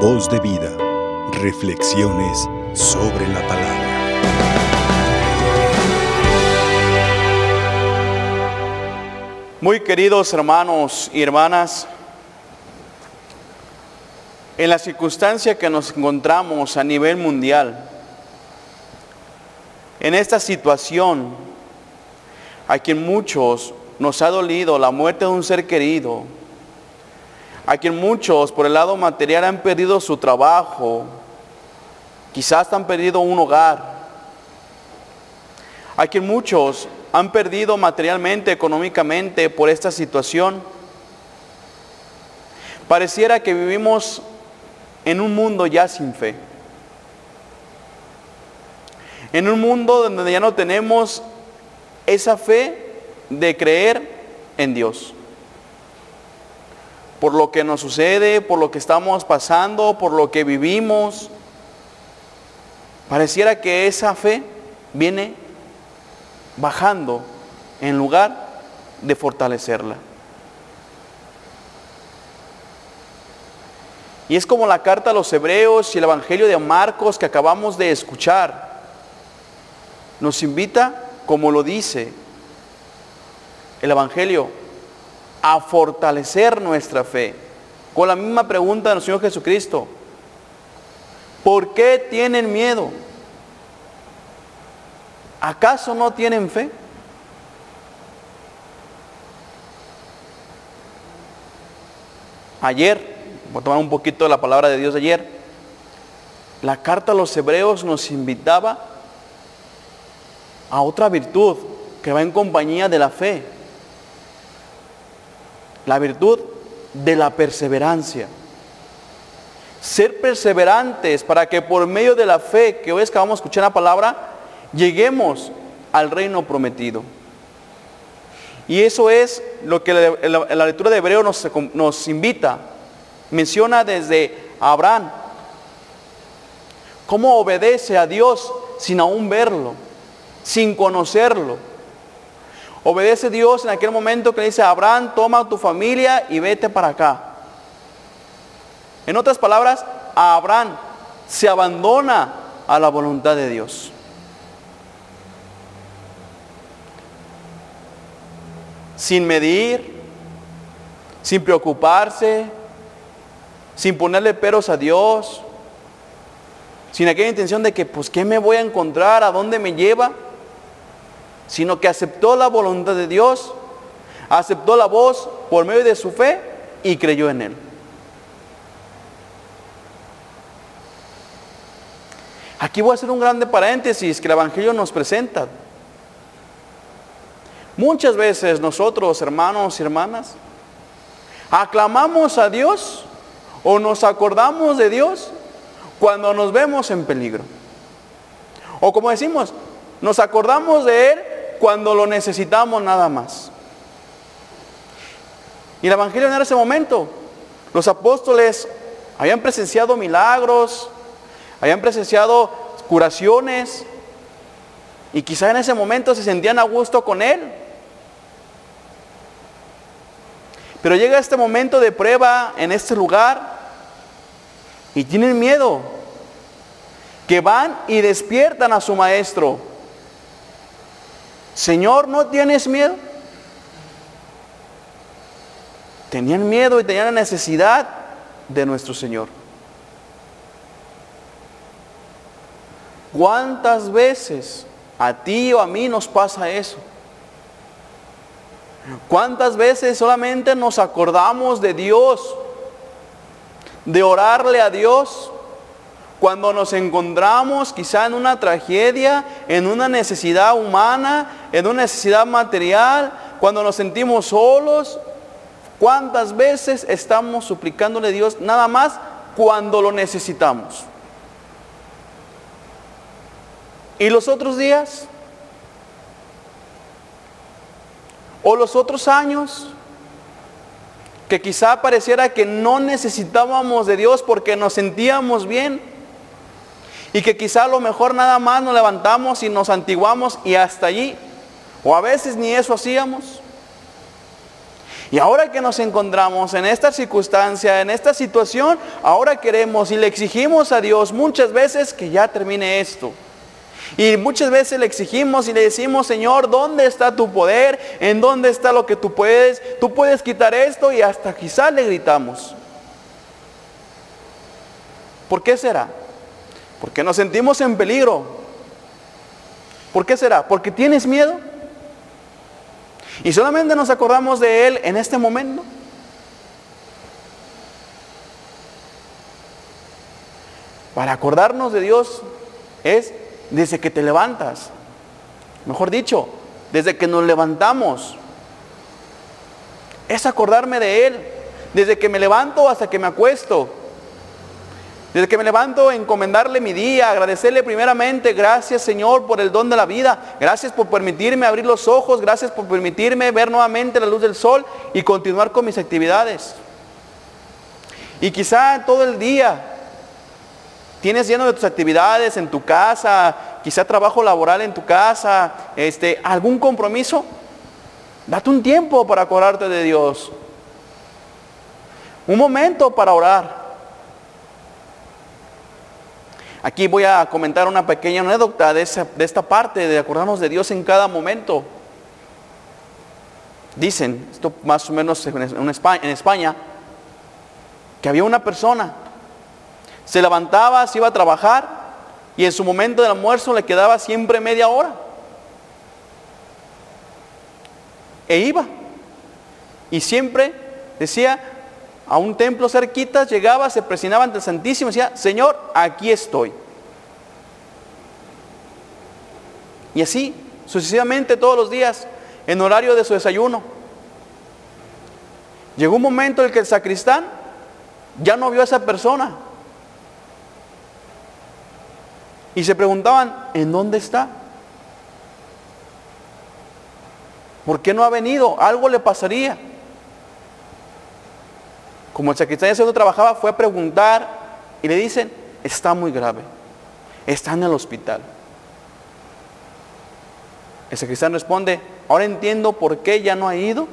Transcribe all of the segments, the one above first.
Voz de vida. Reflexiones sobre la palabra. Muy queridos hermanos y hermanas, en la circunstancia que nos encontramos a nivel mundial, en esta situación, a quien muchos nos ha dolido la muerte de un ser querido, a quien muchos por el lado material han perdido su trabajo, quizás han perdido un hogar, a quien muchos han perdido materialmente, económicamente por esta situación. Pareciera que vivimos en un mundo ya sin fe. En un mundo donde ya no tenemos esa fe de creer en Dios. Por lo que nos sucede, por lo que estamos pasando, por lo que vivimos. Pareciera que esa fe viene bajando en lugar de fortalecerla. Y es como la carta a los hebreos y el Evangelio de Marcos que acabamos de escuchar. Nos invita, como lo dice el Evangelio, a fortalecer nuestra fe. Con la misma pregunta del Señor Jesucristo. ¿Por qué tienen miedo? ¿Acaso no tienen fe? Ayer, voy a tomar un poquito de la palabra de Dios de ayer, la carta a los hebreos nos invitaba a otra virtud que va en compañía de la fe. La virtud de la perseverancia. Ser perseverantes para que por medio de la fe, que hoy es que vamos a escuchar la palabra, lleguemos al reino prometido. Y eso es lo que la, lectura de Hebreo nos, nos invita. Menciona desde Abraham, cómo obedece a Dios sin aún verlo, sin conocerlo. Obedece Dios en aquel momento que le dice, Abraham, toma tu familia y vete para acá. En otras palabras, Abraham se abandona a la voluntad de Dios. sin medir, sin preocuparse, sin ponerle peros a Dios, sin aquella intención de que, pues, ¿qué me voy a encontrar? ¿A dónde me lleva? Sino que aceptó la voluntad de Dios, aceptó la voz por medio de su fe y creyó en Él. Aquí voy a hacer un grande paréntesis que el Evangelio nos presenta. Muchas veces nosotros, hermanos y hermanas, aclamamos a Dios o nos acordamos de Dios cuando nos vemos en peligro. O como decimos, nos acordamos de Él cuando lo necesitamos nada más. Y el Evangelio en ese momento, los apóstoles habían presenciado milagros, habían presenciado curaciones, y quizá en ese momento se sentían a gusto con Él. Pero llega este momento de prueba en este lugar y tienen miedo. Que van y despiertan a su maestro. Señor, ¿no tienes miedo? Tenían miedo y tenían la necesidad de nuestro Señor. ¿Cuántas veces a ti o a mí nos pasa eso? ¿Cuántas veces solamente nos acordamos de Dios? De orarle a Dios cuando nos encontramos quizá en una tragedia, en una necesidad humana, en una necesidad material, cuando nos sentimos solos. ¿Cuántas veces estamos suplicándole a Dios nada más cuando lo necesitamos? ¿Y los otros días? O los otros años que quizá pareciera que no necesitábamos de Dios porque nos sentíamos bien. Y que quizá a lo mejor nada más nos levantamos y nos antiguamos y hasta allí. O a veces ni eso hacíamos. Y ahora que nos encontramos en esta circunstancia, en esta situación, ahora queremos y le exigimos a Dios muchas veces que ya termine esto. Y muchas veces le exigimos y le decimos, Señor, ¿dónde está tu poder? ¿En dónde está lo que tú puedes? Tú puedes quitar esto y hasta quizás le gritamos. ¿Por qué será? Porque nos sentimos en peligro. ¿Por qué será? ¿Porque tienes miedo? Y solamente nos acordamos de Él en este momento. Para acordarnos de Dios es desde que te levantas. Mejor dicho, desde que nos levantamos. Es acordarme de Él. Desde que me levanto hasta que me acuesto. Desde que me levanto, encomendarle mi día, agradecerle primeramente, gracias Señor por el don de la vida, gracias por permitirme abrir los ojos, gracias por permitirme ver nuevamente la luz del sol y continuar con mis actividades. Y quizá todo el día tienes lleno de tus actividades en tu casa, quizá trabajo laboral en tu casa, este, algún compromiso. Date un tiempo para acordarte de Dios. Un momento para orar. Aquí voy a comentar una pequeña anécdota de, esta parte de acordarnos de Dios en cada momento. Dicen, esto más o menos en España, en España, que había una persona, se levantaba, se iba a trabajar y en su momento del almuerzo le quedaba siempre media hora. E iba. Y siempre decía, a un templo cerquita, llegaba, se presionaba ante el Santísimo y decía, Señor, aquí estoy. Y así, sucesivamente todos los días, en horario de su desayuno. Llegó un momento en el que el sacristán ya no vio a esa persona. Y se preguntaban, ¿en dónde está? ¿Por qué no ha venido? Algo le pasaría. Como el sacristán ya trabajaba, fue a preguntar y le dicen, está muy grave, está en el hospital. El sacristán responde, ahora entiendo por qué ya no ha ido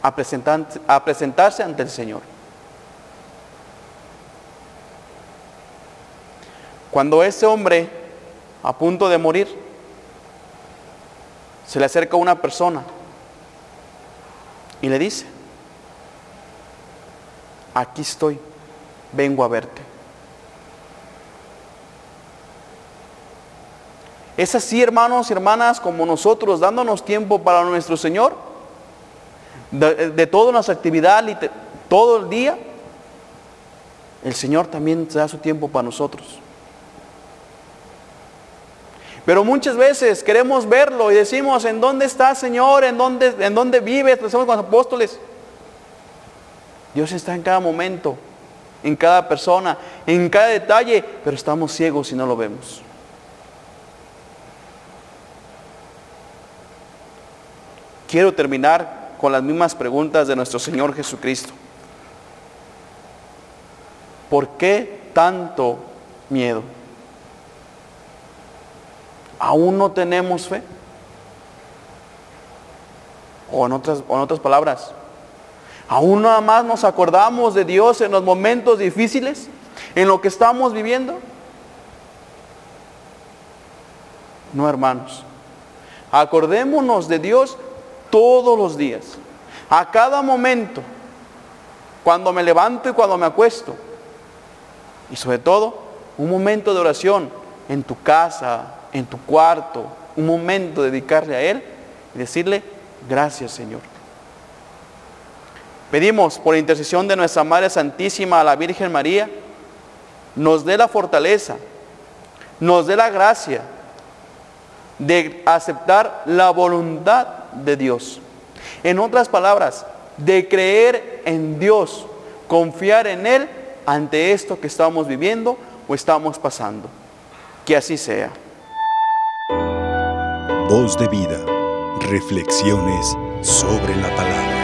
a, a presentarse ante el Señor. Cuando ese hombre, a punto de morir, se le acerca una persona y le dice, aquí estoy, vengo a verte. Es así, hermanos y hermanas, como nosotros, dándonos tiempo para nuestro Señor, de, de toda nuestra actividad, todo el día, el Señor también da su tiempo para nosotros. Pero muchas veces queremos verlo y decimos, ¿en dónde está Señor? ¿En dónde, en dónde vives? Somos con los apóstoles. Dios está en cada momento, en cada persona, en cada detalle, pero estamos ciegos y no lo vemos. Quiero terminar con las mismas preguntas de nuestro Señor Jesucristo. ¿Por qué tanto miedo? ¿Aún no tenemos fe? O en otras, o en otras palabras, ¿Aún nada más nos acordamos de Dios en los momentos difíciles? ¿En lo que estamos viviendo? No, hermanos. Acordémonos de Dios todos los días. A cada momento. Cuando me levanto y cuando me acuesto. Y sobre todo, un momento de oración en tu casa, en tu cuarto. Un momento de dedicarle a Él y decirle, gracias Señor. Pedimos por intercesión de nuestra Madre Santísima la Virgen María, nos dé la fortaleza, nos dé la gracia de aceptar la voluntad de Dios. En otras palabras, de creer en Dios, confiar en Él ante esto que estamos viviendo o estamos pasando. Que así sea. Voz de vida, reflexiones sobre la palabra.